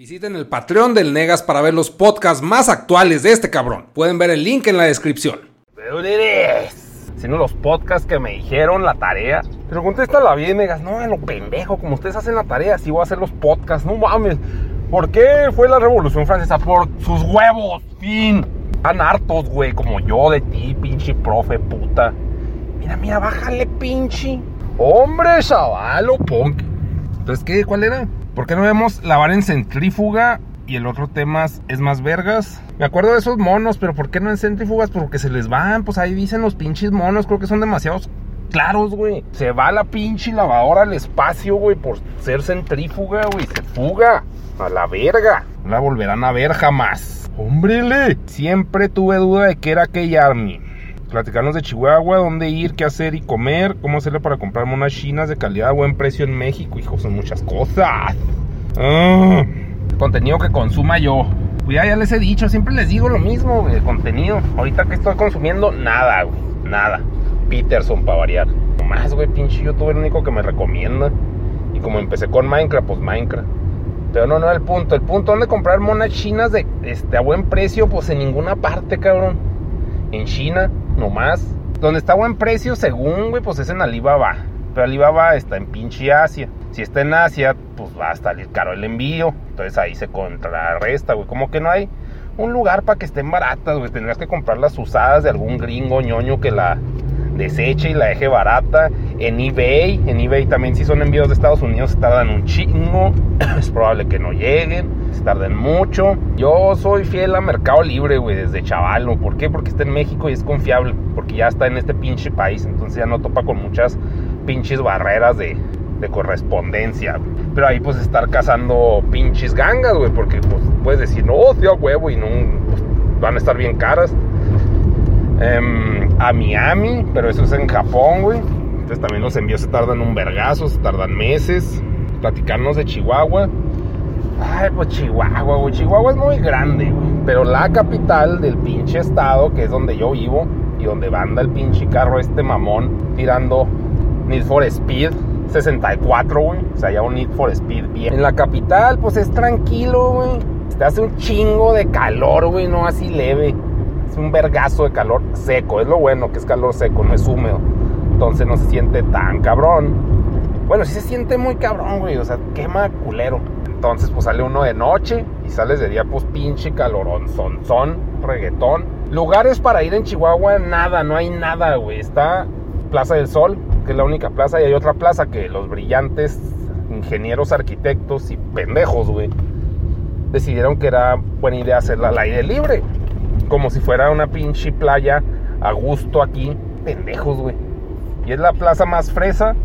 Visiten el Patreon del Negas para ver los podcasts más actuales de este cabrón. Pueden ver el link en la descripción. Haciendo los podcasts que me dijeron la tarea. Pero contéstala bien, Negas. No, lo pendejo, como ustedes hacen la tarea, así voy a hacer los podcasts. No mames. ¿Por qué fue la Revolución Francesa? Por sus huevos, fin. Están hartos, güey, como yo de ti, pinche profe, puta. Mira, mira, bájale, pinche. Hombre, chavalo, punk. Entonces, ¿qué? ¿Cuál era? ¿Por qué no vemos lavar en centrífuga y el otro tema es más vergas? Me acuerdo de esos monos, pero ¿por qué no en centrífugas? Porque se les van, pues ahí dicen los pinches monos, creo que son demasiados claros, güey. Se va la pinche lavadora al espacio, güey, por ser centrífuga, güey. Se fuga a la verga. No la volverán a ver jamás. ¡Hombrele! Siempre tuve duda de qué era aquella Army. Platicarnos de Chihuahua, dónde ir, qué hacer y comer, cómo hacerle para comprar monas chinas de calidad a buen precio en México. Hijos, son muchas cosas. Ah, contenido que consuma yo. Pues ya, les he dicho, siempre les digo lo mismo, de contenido. Ahorita que estoy consumiendo, nada, güey. Nada. Peterson para variar. No más, güey, pinche youtuber único que me recomienda. Y como empecé con Minecraft, pues Minecraft. Pero no, no el punto. El punto donde comprar monas chinas de este, a buen precio, pues en ninguna parte, cabrón. En China, nomás. Donde está buen precio, según, güey, pues es en Alibaba. Pero Alibaba está en pinche Asia. Si está en Asia, pues va a salir caro el envío. Entonces ahí se contrarresta, güey. Como que no hay un lugar para que estén baratas, güey. Tendrías que comprar las usadas de algún gringo ñoño que la deseche y la deje barata. En eBay, en eBay también si son envíos de Estados Unidos tardan un chingo. es probable que no lleguen, se tarden mucho. Yo soy fiel a Mercado Libre, güey, desde chavalo. ¿Por qué? Porque está en México y es confiable. Porque ya está en este pinche país. Entonces ya no topa con muchas pinches barreras de, de correspondencia. Pero ahí pues estar cazando pinches gangas, güey. Porque pues puedes decir, no, tío, huevo, y no pues, van a estar bien caras. Em, a Miami, pero eso es en Japón, güey. Entonces también los envíos se tardan un vergazo, se tardan meses. Platicarnos de Chihuahua. Ay, pues Chihuahua, güey. Chihuahua es muy grande, güey. Pero la capital del pinche estado, que es donde yo vivo, y donde banda el pinche carro este mamón tirando Need for Speed 64, güey. O sea, ya un Need for Speed bien. En la capital, pues es tranquilo, güey. Te hace un chingo de calor, güey, no así leve. Es un vergazo de calor seco. Es lo bueno que es calor seco, no es húmedo. Entonces no se siente tan cabrón. Bueno, sí se siente muy cabrón, güey. O sea, quema culero. Entonces, pues sale uno de noche y sales de día, pues pinche calorón, son, son, reggaetón. Lugares para ir en Chihuahua, nada, no hay nada, güey. Está Plaza del Sol, que es la única plaza, y hay otra plaza que los brillantes ingenieros, arquitectos y pendejos, güey, decidieron que era buena idea hacerla al aire libre. Como si fuera una pinche playa a gusto aquí. Pendejos, güey. Y es la plaza más fresa.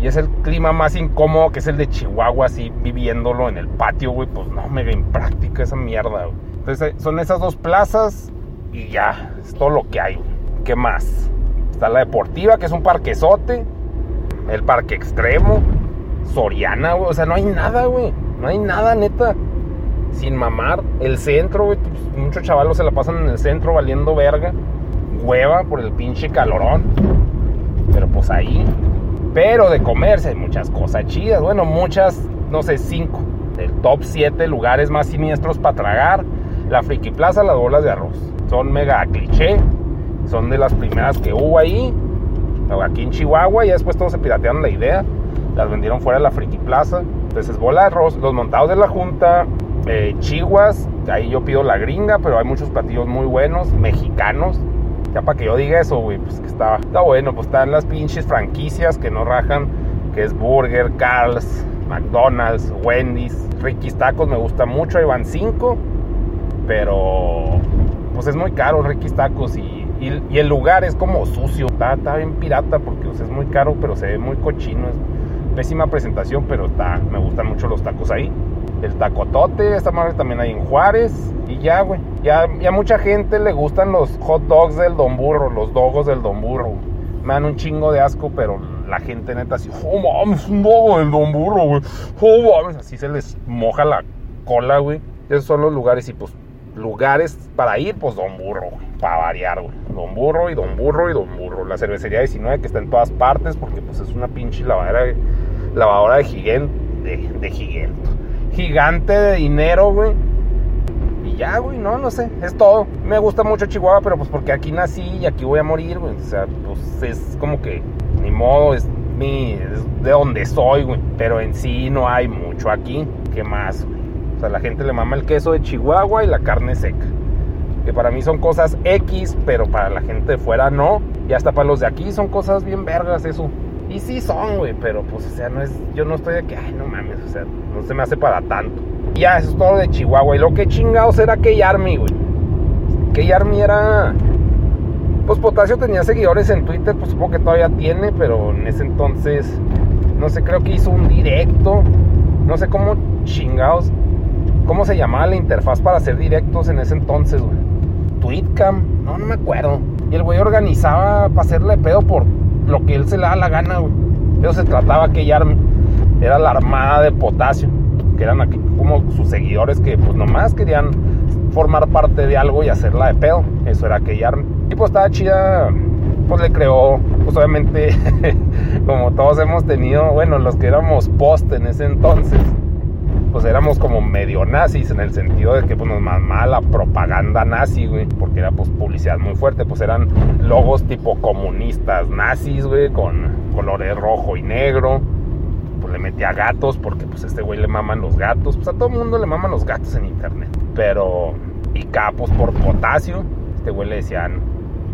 Y es el clima más incómodo que es el de Chihuahua, así viviéndolo en el patio, güey. Pues no, mega impráctica esa mierda, güey. Entonces son esas dos plazas y ya, es todo lo que hay, güey. ¿Qué más? Está la deportiva, que es un parquezote. El parque extremo. Soriana, güey. O sea, no hay nada, güey. No hay nada, neta. Sin mamar. El centro. Pues, muchos chavalos se la pasan en el centro valiendo verga. Hueva por el pinche calorón. Pero pues ahí. Pero de comerse hay muchas cosas chidas. Bueno, muchas, no sé, cinco. Del top 7 lugares más siniestros para tragar. La Friki Plaza, las bolas de arroz. Son mega cliché. Son de las primeras que hubo ahí. Aquí en Chihuahua. Y después todos se piratearon la idea. Las vendieron fuera de la Friki Plaza. Entonces, bola de arroz. Los montados de la Junta. Eh, chihuas. Ahí yo pido la gringa. Pero hay muchos platillos muy buenos. Mexicanos. Ya para que yo diga eso, güey, pues que está, está bueno. Pues están las pinches franquicias que no rajan, que es Burger, Carl's, McDonald's, Wendy's, Ricky's Tacos me gusta mucho, ahí van cinco. Pero, pues es muy caro Ricky's Tacos y, y, el lugar es como sucio. Está, está bien pirata porque es muy caro, pero se ve muy cochino. Es pésima presentación, pero está, me gustan mucho los tacos ahí. El tacotote, esta madre también hay en Juárez. Y ya, güey. Ya, ya mucha gente le gustan los hot dogs del Don Burro, los dogos del Don Burro. Me dan un chingo de asco, pero la gente neta así, oh mames, un dogo del Don Burro, güey. Oh mames, así se les moja la cola, güey. Esos son los lugares y pues lugares para ir, pues Don Burro, güey. Para variar, güey. Don Burro y Don Burro y Don Burro. La cervecería 19 que está en todas partes porque pues es una pinche lavadora, lavadora de gigante, de, de gigante gigante de dinero, güey. Y ya, güey, no, no sé, es todo. Me gusta mucho Chihuahua, pero pues porque aquí nací y aquí voy a morir, güey. O sea, pues es como que, ni modo, es, mi, es de donde soy, güey. Pero en sí no hay mucho aquí. ¿Qué más, güey? O sea, la gente le mama el queso de Chihuahua y la carne seca. Que para mí son cosas X, pero para la gente de fuera no. Y hasta para los de aquí son cosas bien vergas eso. Y sí son, güey, pero pues, o sea, no es, yo no estoy de que, ay, no mames, o sea, no se me hace para tanto. Ya, eso es todo de Chihuahua. Y lo que chingados era K-Army, güey. K-Army era. Pues Potasio tenía seguidores en Twitter, pues supongo que todavía tiene, pero en ese entonces, no sé, creo que hizo un directo. No sé cómo chingados, cómo se llamaba la interfaz para hacer directos en ese entonces, güey. Tweetcam, no, no me acuerdo. Y el güey organizaba para hacerle pedo por lo que él se le da la gana, güey. Eso se trataba que Army. Era la armada de potasio. Que eran aquí como sus seguidores que pues nomás querían formar parte de algo y hacerla de pedo. Eso era que Army. Y pues estaba chida. Pues le creó, pues obviamente, como todos hemos tenido, bueno, los que éramos post en ese entonces, pues éramos como medio nazis en el sentido de que pues nos mamaba la propaganda nazi, güey, porque era pues publicidad muy fuerte, pues eran logos tipo comunistas nazis, güey, con colores rojo y negro. Pues le metía gatos porque pues a este güey le maman los gatos, pues a todo el mundo le maman los gatos en internet. Pero y capos por potasio, este güey le decían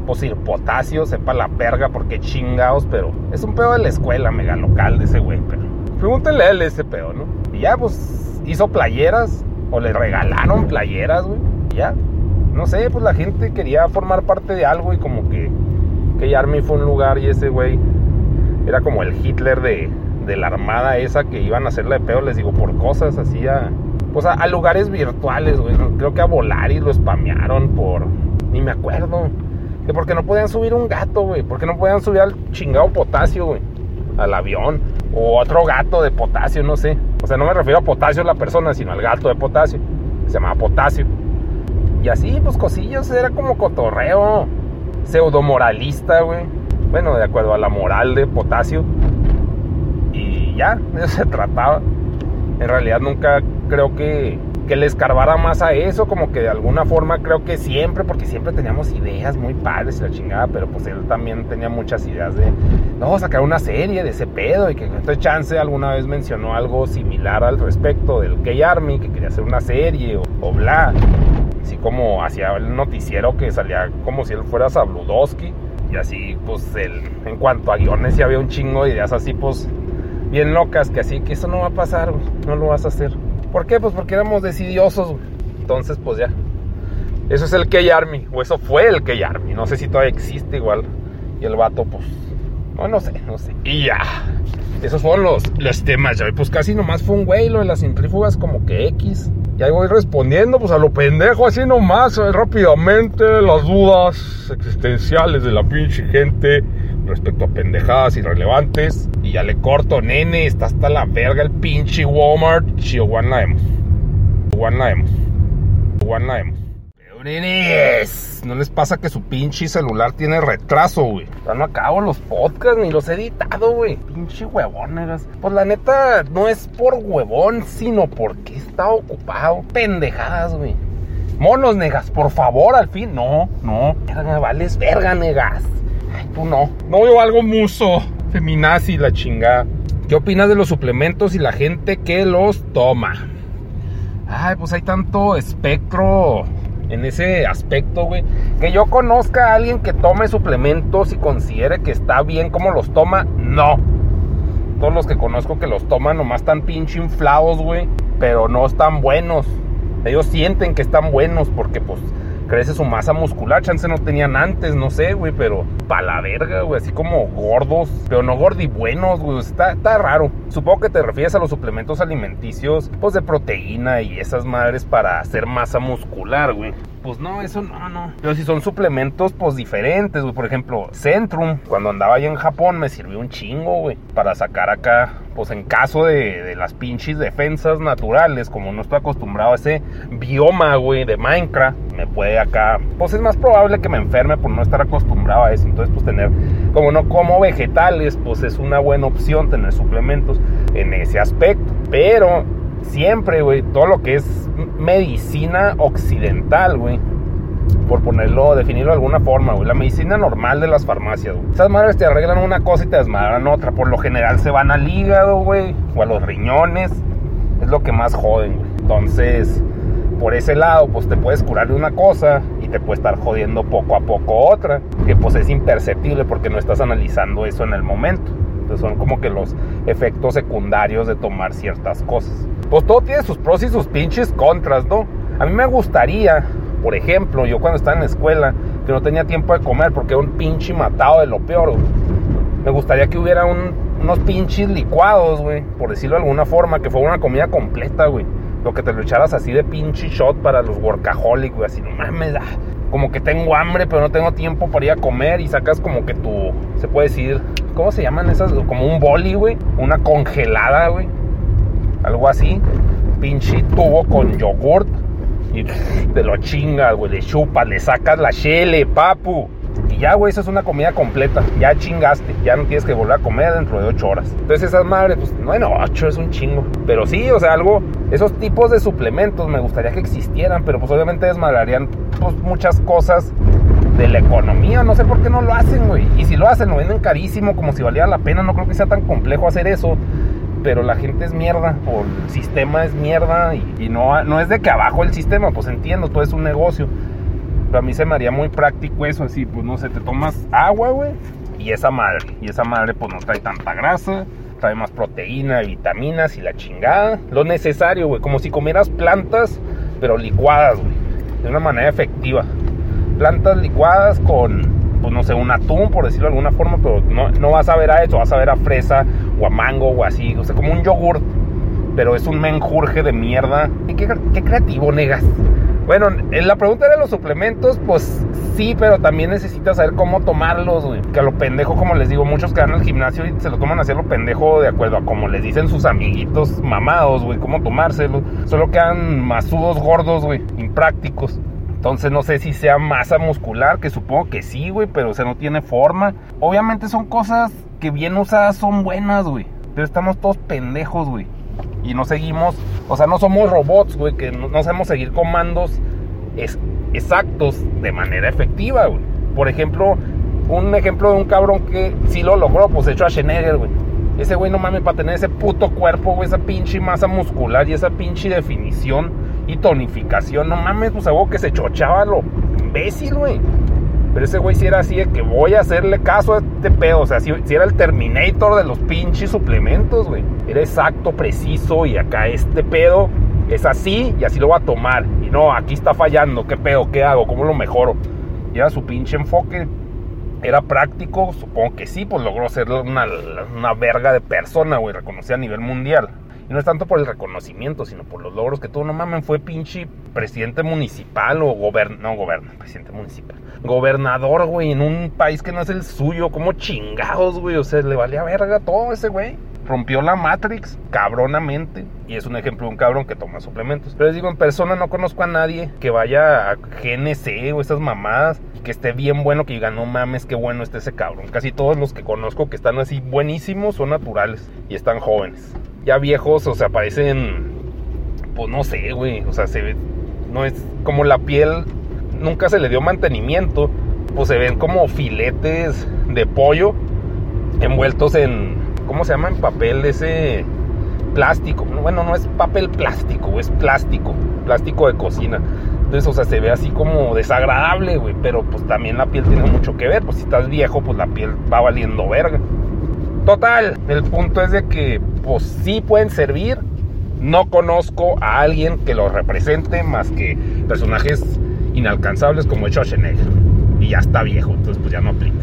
pues ir potasio, sepa la verga porque chingados, pero es un pedo de la escuela mega local de ese güey, pero pregúntenle a él ese pedo, ¿no? Y ya pues hizo playeras o le regalaron playeras, güey. Ya, no sé, pues la gente quería formar parte de algo y como que que Army fue un lugar y ese güey era como el Hitler de, de la armada esa que iban a hacerle de pedo, les digo, por cosas así a, pues a, lugares virtuales, güey. Creo que a Volaris lo spamearon por, ni me acuerdo. Que porque no podían subir un gato, güey. Porque no podían subir al chingado potasio, güey. Al avión. O otro gato de potasio, no sé. O sea, no me refiero a potasio la persona, sino al gato de potasio. Se llamaba potasio. Y así, pues cosillas, era como cotorreo. Pseudo moralista, güey. Bueno, de acuerdo a la moral de potasio. Y ya, de eso se trataba. En realidad nunca creo que, que le escarbara más a eso, como que de alguna forma creo que siempre, porque siempre teníamos ideas muy padres y la chingada, pero pues él también tenía muchas ideas de, no, sacar una serie de ese pedo y que entonces Chance alguna vez mencionó algo similar al respecto del K-Army, que quería hacer una serie o, bla, así como hacía el noticiero que salía como si él fuera Sabludowski y así pues él, en cuanto a guiones había un chingo de ideas así pues bien locas que así que eso no va a pasar, no lo vas a hacer. ¿Por qué? Pues porque éramos decidiosos, güey. Entonces, pues ya. Eso es el K-Army, o eso fue el K-Army. No sé si todavía existe igual. Y el vato, pues, no, no sé, no sé. Y ya. Esos fueron los, los temas, ya. Pues casi nomás fue un güey, lo de las centrífugas como que X. Y ahí voy respondiendo, pues a lo pendejo, así nomás, eh, rápidamente, las dudas existenciales de la pinche gente respecto a pendejadas irrelevantes. Y ya le corto, nene, está hasta la verga el pinche Walmart. Chihuahua hemos. Chihuahua hemos. Chihuahua hemos. Nenes, ¿no les pasa que su pinche celular tiene retraso, güey? Ya no acabo los podcasts ni los he editado, güey. Pinche huevón, negas. Pues la neta, no es por huevón, sino porque está ocupado. Pendejadas, güey. Monos, negas, por favor, al fin. No, no. Verga, vales verga, negas. Tú no. No veo algo muso. Feminazi, la chingada. ¿Qué opinas de los suplementos y la gente que los toma? Ay, pues hay tanto espectro en ese aspecto, güey. Que yo conozca a alguien que tome suplementos y considere que está bien como los toma, no. Todos los que conozco que los toman nomás están pinche inflados, güey. Pero no están buenos. Ellos sienten que están buenos porque, pues, crece su masa muscular. Chance no tenían antes, no sé, güey, pero pa' la verga, güey, así como gordos, pero no gordibuenos, güey, está, está raro. Supongo que te refieres a los suplementos alimenticios, pues de proteína y esas madres para hacer masa muscular, güey. Pues no, eso no, no. Pero si son suplementos, pues diferentes, güey. Por ejemplo, Centrum, cuando andaba allá en Japón, me sirvió un chingo, güey. Para sacar acá, pues en caso de, de las pinches defensas naturales, como no estoy acostumbrado a ese bioma, güey, de Minecraft, me puede acá, pues es más probable que me enferme por no estar acostumbrado a eso. Entonces, pues tener, como no como vegetales, pues es una buena opción tener suplementos en ese aspecto. Pero siempre, güey, todo lo que es medicina occidental, güey. Por ponerlo, definirlo de alguna forma, güey. La medicina normal de las farmacias, güey. Esas madres te arreglan una cosa y te desmadran otra. Por lo general se van al hígado, güey. O a los riñones. Es lo que más joden, güey. Entonces, por ese lado, pues te puedes curar de una cosa y te puede estar jodiendo poco a poco otra. Que pues es imperceptible porque no estás analizando eso en el momento. Entonces son como que los efectos secundarios de tomar ciertas cosas. Pues todo tiene sus pros y sus pinches contras, ¿no? A mí me gustaría, por ejemplo, yo cuando estaba en la escuela, que no tenía tiempo de comer porque era un pinche matado de lo peor, güey. Me gustaría que hubiera unos pinches licuados, güey, por decirlo de alguna forma, que fuera una comida completa, güey. Lo que te lo echaras así de pinche shot para los workaholics, güey, así, no mames, ah, como que tengo hambre, pero no tengo tiempo para ir a comer y sacas como que tu, se puede decir, ¿cómo se llaman esas? Como un boli, güey, una congelada, güey, algo así, pinche tubo con yogurt y te lo chingas, güey, le chupas, le sacas la chele, papu. Y ya, güey, eso es una comida completa. Ya chingaste. Ya no tienes que volver a comer dentro de 8 horas. Entonces esas madres, pues, bueno, 8 es un chingo. Pero sí, o sea, algo, esos tipos de suplementos me gustaría que existieran, pero pues obviamente desmadrarían pues, muchas cosas de la economía. No sé por qué no lo hacen, güey. Y si lo hacen, lo venden carísimo, como si valiera la pena. No creo que sea tan complejo hacer eso. Pero la gente es mierda, o el sistema es mierda, y, no, no es de que abajo el sistema, pues entiendo, todo es un negocio a mí se me haría muy práctico eso, así, pues no sé, te tomas agua, güey, y esa madre. Y esa madre, pues no trae tanta grasa, trae más proteína, vitaminas y la chingada. Lo necesario, güey, como si comieras plantas, pero licuadas, güey, de una manera efectiva. Plantas licuadas con, pues no sé, un atún, por decirlo de alguna forma, pero no, no vas a ver a eso, vas a ver a fresa o a mango o así, o sea, como un yogur, pero es un menjurje de mierda. ¿Y qué, qué creativo, negas? Bueno, en la pregunta de los suplementos, pues sí, pero también necesitas saber cómo tomarlos, güey. Que a lo pendejo, como les digo, muchos que van al gimnasio y se lo toman así a lo pendejo de acuerdo a como les dicen sus amiguitos mamados, güey, cómo tomárselos. Solo quedan masudos gordos, güey, imprácticos. Entonces no sé si sea masa muscular, que supongo que sí, güey, pero o sea, no tiene forma. Obviamente son cosas que bien usadas son buenas, güey. Pero estamos todos pendejos, güey y no seguimos, o sea, no somos robots, güey, que no, sabemos seguir comandos exactos de manera efectiva, güey. Por ejemplo, un ejemplo de un cabrón que sí lo logró, pues hecho a Schneider, güey. Ese güey no mames, para tener ese puto cuerpo, güey, esa pinche masa muscular y esa pinche definición y tonificación, no mames, pues algo que se chochaba lo imbécil, güey. Pero ese güey si era así de que voy a hacerle caso a este pedo. O sea, si, era el Terminator de los pinches suplementos, güey. Era exacto, preciso y acá este pedo es así y así lo va a tomar. Y no, aquí está fallando. ¿Qué pedo? ¿Qué hago? ¿Cómo lo mejoro? Y era su pinche enfoque. Era práctico, supongo que sí, pues logró ser una, una verga de persona, güey, reconocida a nivel mundial. Y no es tanto por el reconocimiento, sino por los logros que tuvo. No mamen, fue pinche presidente municipal o gobernador. No, gobierno, presidente municipal. Gobernador, güey, en un país que no es el suyo. Como chingados, güey. O sea, le valía verga todo ese güey. Rompió la Matrix cabronamente. Y es un ejemplo de un cabrón que toma suplementos. Pero les digo, en persona no conozco a nadie que vaya a GNC o esas mamadas. Que esté bien bueno, que diga, no mames, qué bueno está ese cabrón. Casi todos los que conozco que están así buenísimos son naturales y están jóvenes ya viejos, o sea, parecen, pues no sé, güey, o sea, se ve, no es como la piel, nunca se le dio mantenimiento, pues se ven como filetes de pollo envueltos en, ¿cómo se llama? En papel ese plástico. Bueno, no es papel plástico, es plástico, plástico de cocina. Entonces, o sea, se ve así como desagradable, güey, pero pues también la piel tiene mucho que ver, pues si estás viejo, pues la piel va valiendo verga. Total, el punto es de que pues sí pueden servir. No conozco a alguien que los represente más que personajes inalcanzables como Schwarzenegger. Y ya está viejo, entonces pues ya no aplica.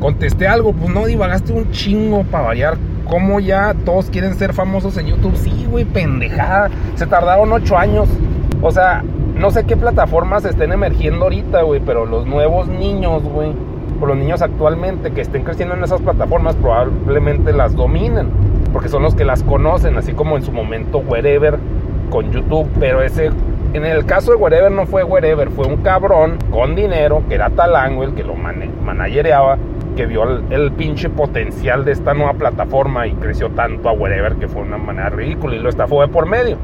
Contesté algo, pues no divagaste un chingo para variar. ¿Cómo ya todos quieren ser famosos en YouTube? Sí, güey, pendejada. Se tardaron ocho años. O sea, no sé qué plataformas estén emergiendo ahorita, güey, pero los nuevos niños, güey, o los niños actualmente que estén creciendo en esas plataformas probablemente las dominen porque son los que las conocen, así como en su momento Wherever con YouTube, pero ese en el caso de Wherever no fue Wherever, fue un cabrón con dinero que era Talango el que lo managereaba que vio el, pinche potencial de esta nueva plataforma y creció tanto a Wherever que fue una manera ridícula y lo estafó de por medio.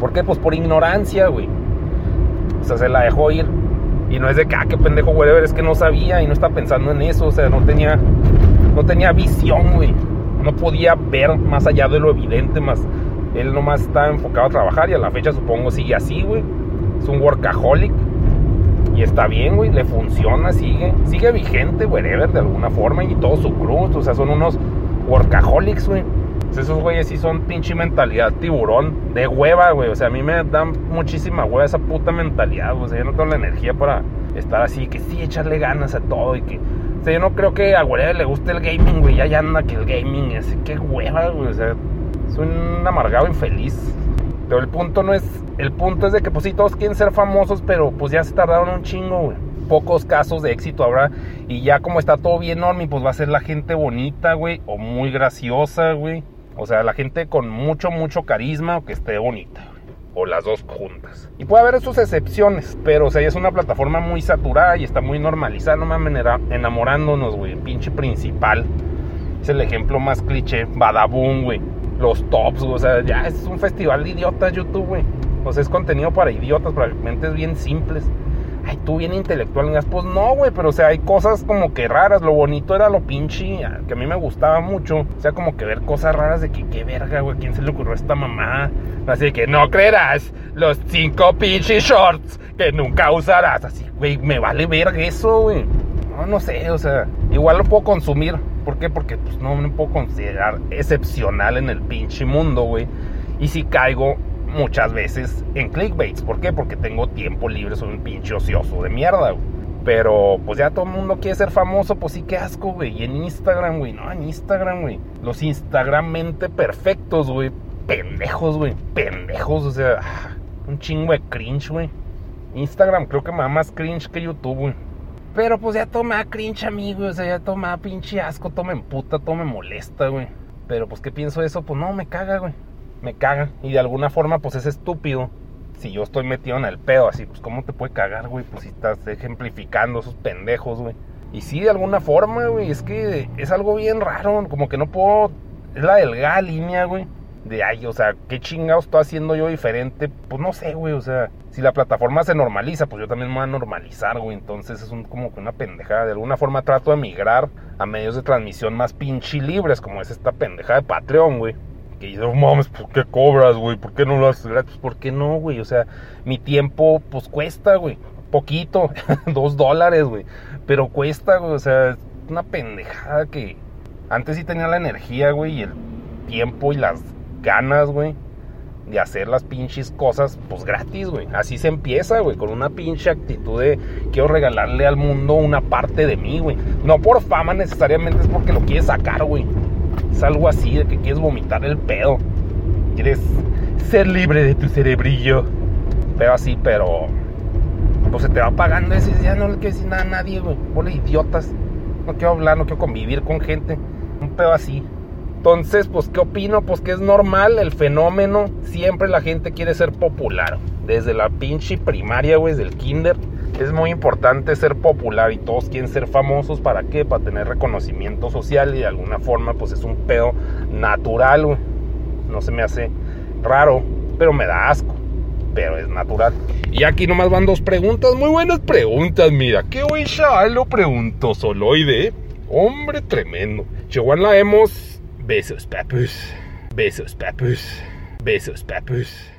¿Por qué? Pues por ignorancia, güey. O sea, se la dejó ir. Y no es de que, ah, qué pendejo Wherever, es que no sabía y no está pensando en eso. O sea, no tenía, no tenía visión, güey. No podía ver más allá de lo evidente, más él nomás está enfocado a trabajar y a la fecha supongo sigue así, güey. Es un workaholic. Y está bien, güey, le funciona, sigue, sigue vigente, wherever, de alguna forma, y todo su cruz, o sea, son unos workaholics, güey. Esos güeyes sí son pinche mentalidad tiburón, de hueva, güey. O sea, a mí me dan muchísima hueva esa puta mentalidad, güey. O sea, yo no tengo la energía para estar así, que sí, echarle ganas a todo y que... O sea, yo no creo que a güey le guste el gaming, güey. Ya, ya anda que el gaming es... Qué hueva, güey. O sea, soy un amargado infeliz. Pero el punto no es. El punto es de que, pues sí, todos quieren ser famosos, pero pues ya se tardaron un chingo, güey. Pocos casos de éxito habrá. Y ya como está todo bien, Normi, pues va a ser la gente bonita, güey. O muy graciosa, güey. O sea, la gente con mucho, mucho carisma o que esté bonita. O las dos juntas. Y puede haber sus excepciones, pero o sea, es una plataforma muy saturada y está muy normalizada. No mames, enamorándonos, güey. Pinche principal. Es el ejemplo más cliché. Badabun, güey los tops, o sea, ya es un festival de idiotas YouTube, güey. O sea, es contenido para idiotas, para mentes bien simples. Ay, tú bien intelectual, pues no, güey, pero o sea, hay cosas como que raras. Lo bonito era lo pinche, que a mí me gustaba mucho. O sea, como que ver cosas raras de que, qué verga, güey, ¿quién se le ocurrió a esta mamá? Así que no creerás los cinco pinches shorts que nunca usarás. Así, güey, me vale verga eso, güey. No, no sé, o sea, igual lo puedo consumir ¿Por qué? Porque pues, no me puedo considerar excepcional en el pinche mundo, güey. Y si caigo muchas veces en clickbaits. ¿Por qué? Porque tengo tiempo libre, soy un pinche ocioso de mierda, güey. Pero pues ya todo el mundo quiere ser famoso, pues sí, qué asco, güey. Y en Instagram, güey, no, en Instagram, güey. Los Instagrammente perfectos, güey. Pendejos, güey. Pendejos, o sea, un chingo de cringe, güey. Instagram creo que me da más cringe que YouTube, güey. Pero pues ya toma cringe amigo, O sea, ya toma pinche asco, toma en puta, toma molesta, güey. Pero pues, ¿qué pienso de eso? Pues no, me caga, güey. Me caga. Y de alguna forma, pues es estúpido. Si yo estoy metido en el pedo, así, pues, ¿cómo te puede cagar, güey? Pues si estás ejemplificando esos pendejos, güey. Y sí, de alguna forma, güey, es que es algo bien raro. Como que no puedo. Es la delgada línea, güey de ay, o sea, ¿qué chingados estoy haciendo yo diferente? Pues no sé, güey, o sea, si la plataforma se normaliza, pues yo también me voy a normalizar, güey, entonces es un, como que una pendejada. De alguna forma trato de migrar a medios de transmisión más pinche libres, como es esta pendejada de Patreon, güey. Que yo, mames, ¿por qué cobras, güey? ¿Por qué no lo haces gratis? ¿Por qué no, güey? O sea, mi tiempo, pues cuesta, güey. Poquito, dos dólares, güey. Pero cuesta, güey, o sea, es una pendejada que antes sí tenía la energía, güey, y el tiempo y las ganas, güey, de hacer las pinches cosas, pues gratis, güey. Así se empieza, güey, con una pinche actitud de quiero regalarle al mundo una parte de mí, güey. No por fama necesariamente, es porque lo quieres sacar, güey. Es algo así, de que quieres vomitar el pedo. Quieres ser libre de tu cerebrillo. Pero así, pero. Pues se te va pagando ese. Ya no le quiero decir nada a nadie, güey. Ponle idiotas. No quiero hablar, no quiero convivir con gente. Un pedo así. Entonces, pues, ¿qué opino? Pues que es normal el fenómeno. Siempre la gente quiere ser popular. Desde la pinche primaria, güey, desde el kinder. Es muy importante ser popular y todos quieren ser famosos. ¿Para qué? Para tener reconocimiento social y de alguna forma, pues es un pedo natural. No se me hace raro, pero me da asco. Pero es natural. Y aquí nomás van dos preguntas, muy buenas preguntas, mira. ¿Qué güey lo preguntó Soloide? Hombre tremendo. Chihuahua la hemos Besos, papus. Besos, papus. Besos, papus.